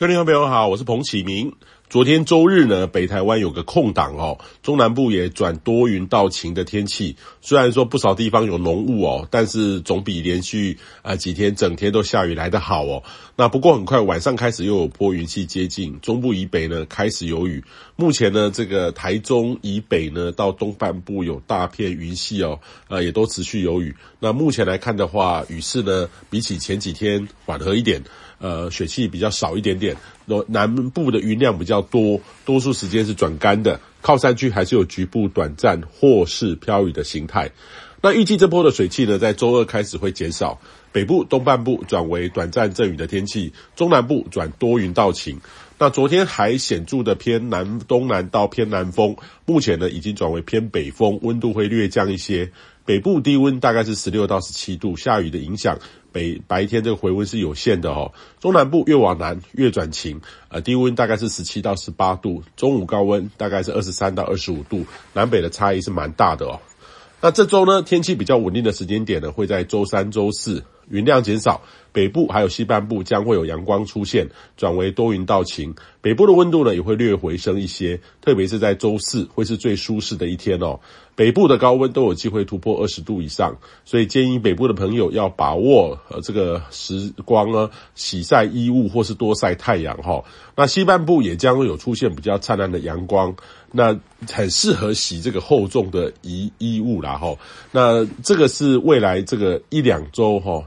各位听众朋友好，我是彭启明。昨天周日呢，北台湾有个空档哦，中南部也转多云到晴的天气。虽然说不少地方有浓雾哦，但是总比连续啊几天整天都下雨来得好哦。那不过很快晚上开始又有波云系接近，中部以北呢开始有雨。目前呢，这个台中以北呢到东半部有大片云系哦，呃也都持续有雨。那目前来看的话，雨势呢比起前几天缓和一点。呃，水汽比较少一点点，南部的云量比较多，多数时间是转干的。靠山区还是有局部短暂或是飘雨的形态。那预计这波的水汽呢，在周二开始会减少，北部东半部转为短暂阵雨的天气，中南部转多云到晴。那昨天还显著的偏南东南到偏南风，目前呢已经转为偏北风，温度会略降一些。北部低温大概是十六到十七度，下雨的影响，北白天这个回温是有限的哦。中南部越往南越转晴，呃，低温大概是十七到十八度，中午高温大概是二十三到二十五度，南北的差异是蛮大的哦。那这周呢，天气比较稳定的时间点呢，会在周三、周四。云量减少，北部还有西半部将会有阳光出现，转为多云到晴。北部的温度呢也会略回升一些，特别是在周四会是最舒适的一天哦。北部的高温都有机会突破二十度以上，所以建议北部的朋友要把握呃这个时光呢，洗晒衣物或是多晒太阳哈。那西半部也将会有出现比较灿烂的阳光，那很适合洗这个厚重的衣衣物啦哈。那这个是未来这个一两周哈。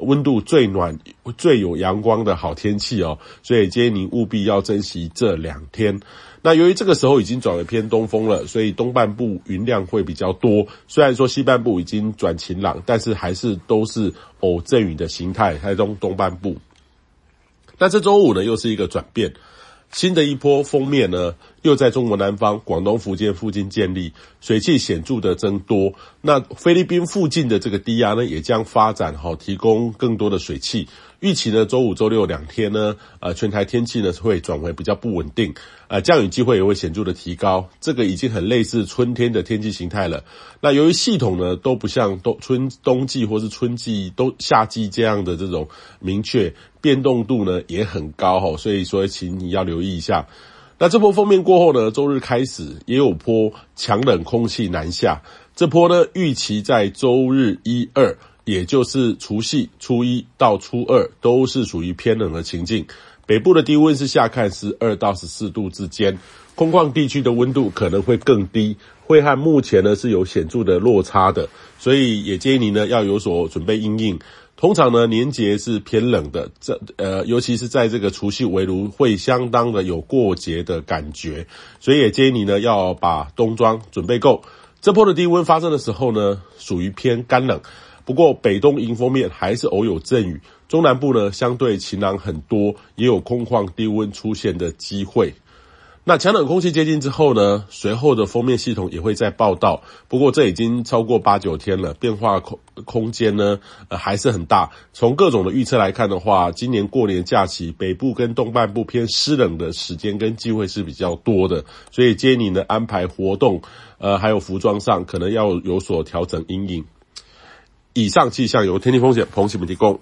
温度最暖、最有阳光的好天气哦，所以建议您务必要珍惜这两天。那由于这个时候已经转为偏东风了，所以东半部云量会比较多。虽然说西半部已经转晴朗，但是还是都是偶阵雨的形态。台中东半部，那这周五呢，又是一个转变。新的一波锋面呢，又在中国南方、广东、福建附近建立，水汽显著的增多。那菲律宾附近的这个低压呢，也将发展好，提供更多的水汽。预期呢，周五、周六两天呢，呃，全台天气呢会转为比较不稳定，呃，降雨机会也会显著的提高。这个已经很类似春天的天气形态了。那由于系统呢都不像冬春冬季或是春季都夏季这样的这种明确变动度呢也很高哈，所以说请你要留意一下。那这波锋面过后呢，周日开始也有波强冷空气南下，这波呢预期在周日一二。也就是除夕初一到初二都是属于偏冷的情境，北部的低温是下看十二到十四度之间，空旷地区的温度可能会更低，会和目前呢是有显著的落差的，所以也建议您呢要有所准备应应。通常呢年节是偏冷的，这呃尤其是在这个除夕围炉会相当的有过节的感觉，所以也建议你呢要把冬装准备够。这波的低温发生的时候呢，属于偏干冷。不过北东迎风面还是偶有阵雨，中南部呢相对晴朗很多，也有空旷低温出现的机会。那强冷空气接近之后呢，随后的锋面系统也会再报道。不过这已经超过八九天了，变化空空间呢呃还是很大。从各种的预测来看的话，今年过年假期北部跟东半部偏湿冷的时间跟机会是比较多的，所以建议你呢安排活动，呃还有服装上可能要有所调整阴影。以上气象由天气风险彭启明提供。